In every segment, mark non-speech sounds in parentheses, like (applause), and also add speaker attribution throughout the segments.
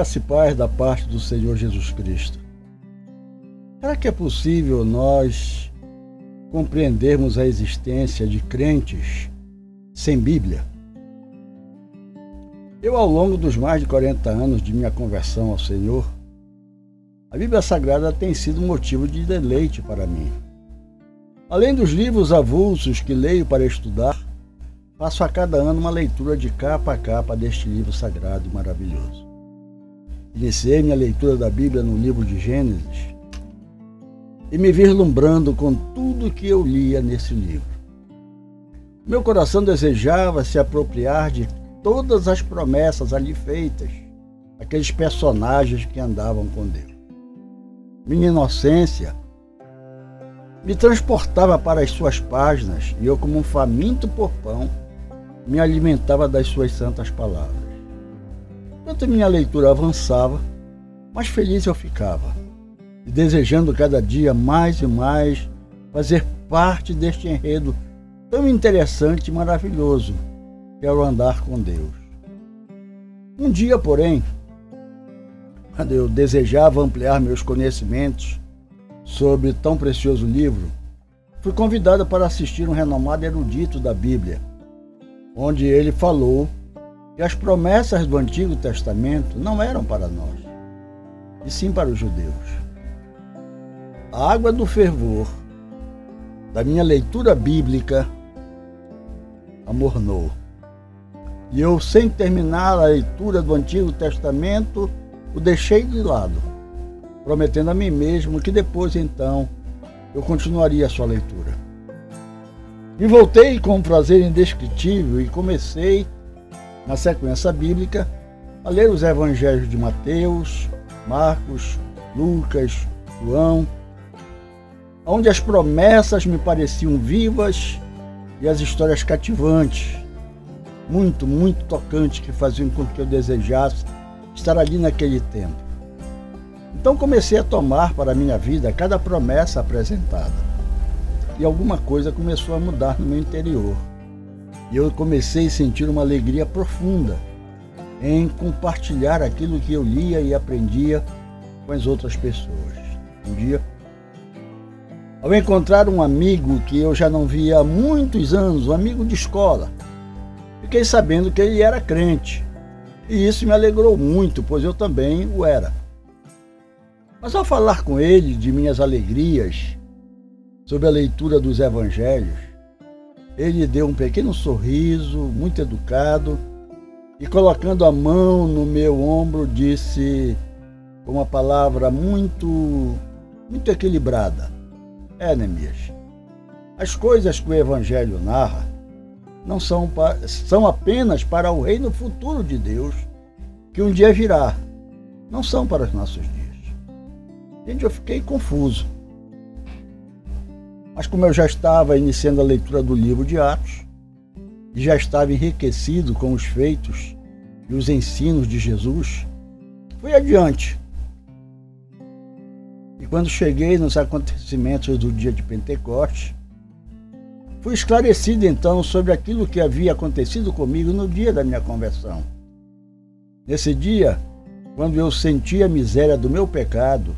Speaker 1: Graça e paz da parte do Senhor Jesus Cristo. Será que é possível nós compreendermos a existência de crentes sem Bíblia? Eu, ao longo dos mais de 40 anos de minha conversão ao Senhor, a Bíblia Sagrada tem sido motivo de deleite para mim. Além dos livros avulsos que leio para estudar, faço a cada ano uma leitura de capa a capa deste livro sagrado e maravilhoso. Iniciei minha leitura da Bíblia no livro de Gênesis e me vislumbrando com tudo que eu lia nesse livro. Meu coração desejava se apropriar de todas as promessas ali feitas, aqueles personagens que andavam com Deus. Minha inocência me transportava para as suas páginas e eu, como um faminto por pão, me alimentava das suas santas palavras. Quanto minha leitura avançava, mais feliz eu ficava, e desejando cada dia mais e mais fazer parte deste enredo tão interessante e maravilhoso que é o andar com Deus. Um dia, porém, quando eu desejava ampliar meus conhecimentos sobre tão precioso livro, fui convidado para assistir um renomado erudito da Bíblia, onde ele falou que as promessas do Antigo Testamento não eram para nós, e sim para os judeus. A água do fervor da minha leitura bíblica amornou. E eu, sem terminar a leitura do Antigo Testamento, o deixei de lado, prometendo a mim mesmo que depois então eu continuaria a sua leitura. E voltei com um prazer indescritível e comecei, na sequência bíblica, a ler os evangelhos de Mateus, Marcos, Lucas, João, onde as promessas me pareciam vivas e as histórias cativantes, muito, muito tocantes que faziam com que eu desejasse estar ali naquele tempo. Então comecei a tomar para a minha vida cada promessa apresentada. E alguma coisa começou a mudar no meu interior. E eu comecei a sentir uma alegria profunda em compartilhar aquilo que eu lia e aprendia com as outras pessoas. Um dia, ao encontrar um amigo que eu já não via há muitos anos, um amigo de escola, fiquei sabendo que ele era crente. E isso me alegrou muito, pois eu também o era. Mas ao falar com ele de minhas alegrias sobre a leitura dos evangelhos, ele deu um pequeno sorriso, muito educado, e colocando a mão no meu ombro, disse com uma palavra muito, muito equilibrada: É, Neemias, as coisas que o Evangelho narra não são, são apenas para o reino futuro de Deus, que um dia virá. Não são para os nossos dias. Gente, eu fiquei confuso. Mas como eu já estava iniciando a leitura do livro de Atos, e já estava enriquecido com os feitos e os ensinos de Jesus, fui adiante. E quando cheguei nos acontecimentos do dia de Pentecostes, Fui esclarecido então sobre aquilo que havia acontecido comigo no dia da minha conversão. Nesse dia, quando eu senti a miséria do meu pecado,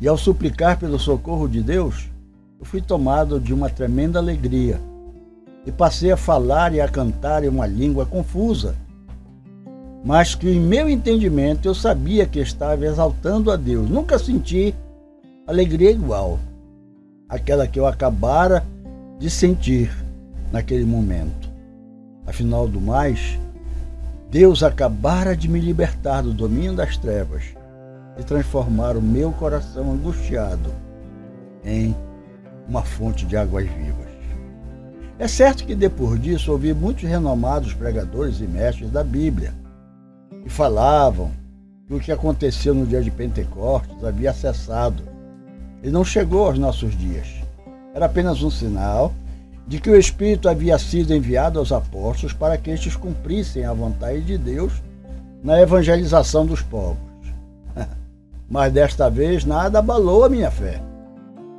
Speaker 1: e ao suplicar pelo socorro de Deus, eu fui tomado de uma tremenda alegria e passei a falar e a cantar em uma língua confusa, mas que em meu entendimento eu sabia que estava exaltando a Deus. Nunca senti alegria igual àquela que eu acabara de sentir naquele momento. Afinal do mais, Deus acabara de me libertar do domínio das trevas e transformar o meu coração angustiado em uma fonte de águas vivas. É certo que depois disso ouvi muitos renomados pregadores e mestres da Bíblia que falavam que o que aconteceu no dia de Pentecostes havia cessado e não chegou aos nossos dias era apenas um sinal de que o Espírito havia sido enviado aos apóstolos para que estes cumprissem a vontade de Deus na evangelização dos povos. (laughs) Mas desta vez nada abalou a minha fé,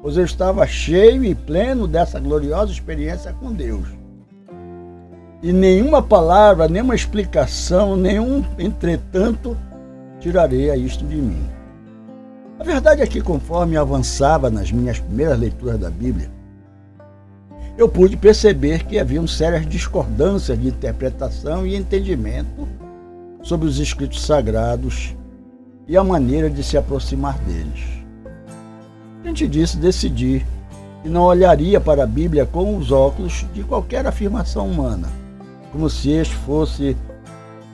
Speaker 1: pois eu estava cheio e pleno dessa gloriosa experiência com Deus. E nenhuma palavra, nenhuma explicação, nenhum entretanto tirarei a isto de mim. A verdade é que, conforme avançava nas minhas primeiras leituras da Bíblia, eu pude perceber que haviam sérias discordâncias de interpretação e entendimento sobre os escritos sagrados e a maneira de se aproximar deles. Diante disso, decidi que não olharia para a Bíblia com os óculos de qualquer afirmação humana, como se este fosse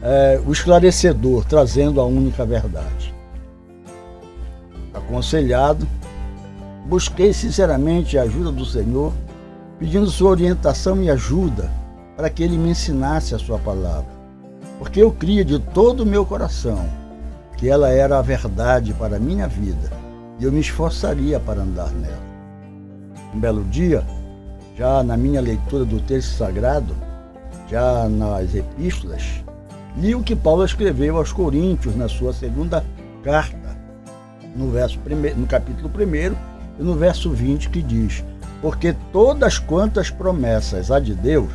Speaker 1: é, o esclarecedor, trazendo a única verdade. Aconselhado, busquei sinceramente a ajuda do Senhor, pedindo sua orientação e ajuda para que ele me ensinasse a sua palavra, porque eu cria de todo o meu coração que ela era a verdade para a minha vida e eu me esforçaria para andar nela. Um belo dia, já na minha leitura do texto sagrado, já nas epístolas, li o que Paulo escreveu aos Coríntios na sua segunda carta, no, verso primeiro, no capítulo 1 e no verso 20, que diz: Porque todas quantas promessas há de Deus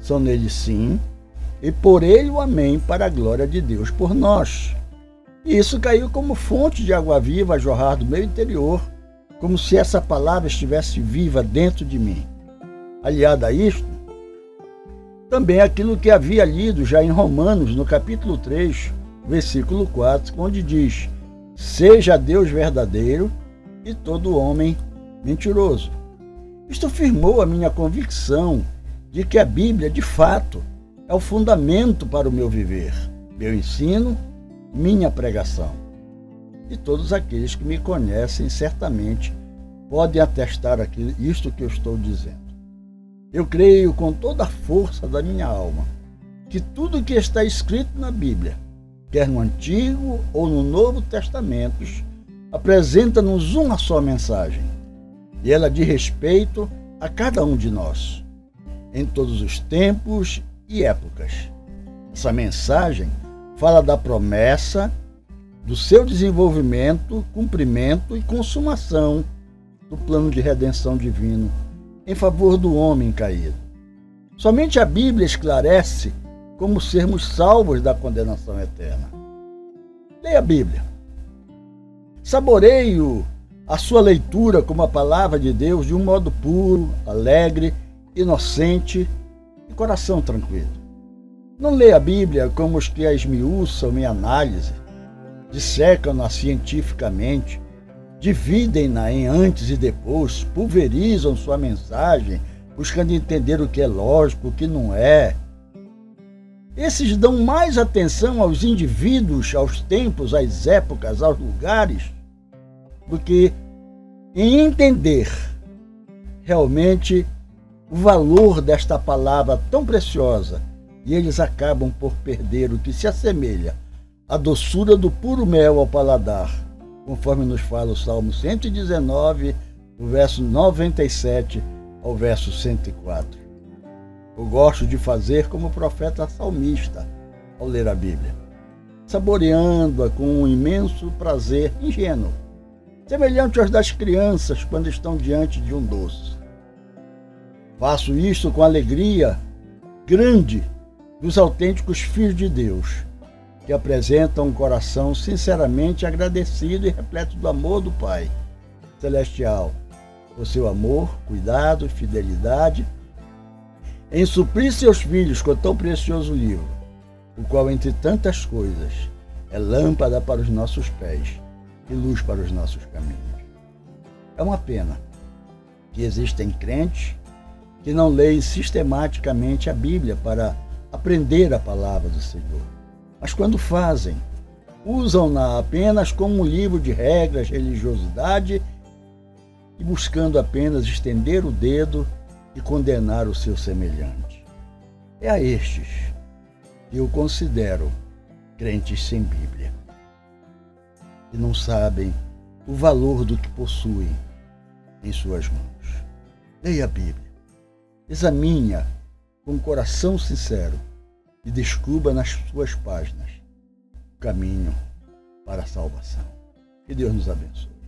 Speaker 1: são nele sim, e por ele o amém para a glória de Deus por nós. E isso caiu como fonte de água viva a jorrar do meu interior, como se essa palavra estivesse viva dentro de mim. Aliada a isto, também aquilo que havia lido já em Romanos, no capítulo 3, versículo 4, onde diz: Seja Deus verdadeiro e todo homem mentiroso. Isto firmou a minha convicção de que a Bíblia, de fato, é o fundamento para o meu viver, meu ensino, minha pregação. E todos aqueles que me conhecem certamente podem atestar aqui, isto que eu estou dizendo. Eu creio com toda a força da minha alma que tudo que está escrito na Bíblia, quer no Antigo ou no Novo Testamentos, apresenta-nos uma só mensagem. E ela diz respeito a cada um de nós, em todos os tempos e épocas. Essa mensagem fala da promessa, do seu desenvolvimento, cumprimento e consumação do plano de redenção divino em favor do homem caído. Somente a Bíblia esclarece como sermos salvos da condenação eterna. Leia a Bíblia. Saboreie a sua leitura como a palavra de Deus de um modo puro, alegre, inocente e coração tranquilo. Não leia a Bíblia como os que a esmiuçam em análise, dissecam-na cientificamente, dividem-na em antes e depois, pulverizam sua mensagem, buscando entender o que é lógico, o que não é. Esses dão mais atenção aos indivíduos, aos tempos, às épocas, aos lugares, do que em entender realmente o valor desta palavra tão preciosa. E eles acabam por perder o que se assemelha à doçura do puro mel ao paladar conforme nos fala o Salmo 119, do verso 97 ao verso 104. Eu gosto de fazer como o profeta salmista ao ler a Bíblia, saboreando-a com um imenso prazer ingênuo, semelhante aos das crianças quando estão diante de um doce. Faço isto com alegria grande dos autênticos filhos de Deus que apresenta um coração sinceramente agradecido e repleto do amor do Pai Celestial, por seu amor, cuidado fidelidade em suprir seus filhos com tão precioso livro, o qual, entre tantas coisas, é lâmpada para os nossos pés e luz para os nossos caminhos. É uma pena que existem crentes que não leem sistematicamente a Bíblia para aprender a palavra do Senhor mas quando fazem, usam-na apenas como um livro de regras, religiosidade e buscando apenas estender o dedo e condenar o seu semelhante. É a estes que eu considero crentes sem Bíblia, que não sabem o valor do que possuem em suas mãos. Leia a Bíblia, examine-a com coração sincero e descubra nas suas páginas o caminho para a salvação. Que Deus nos abençoe.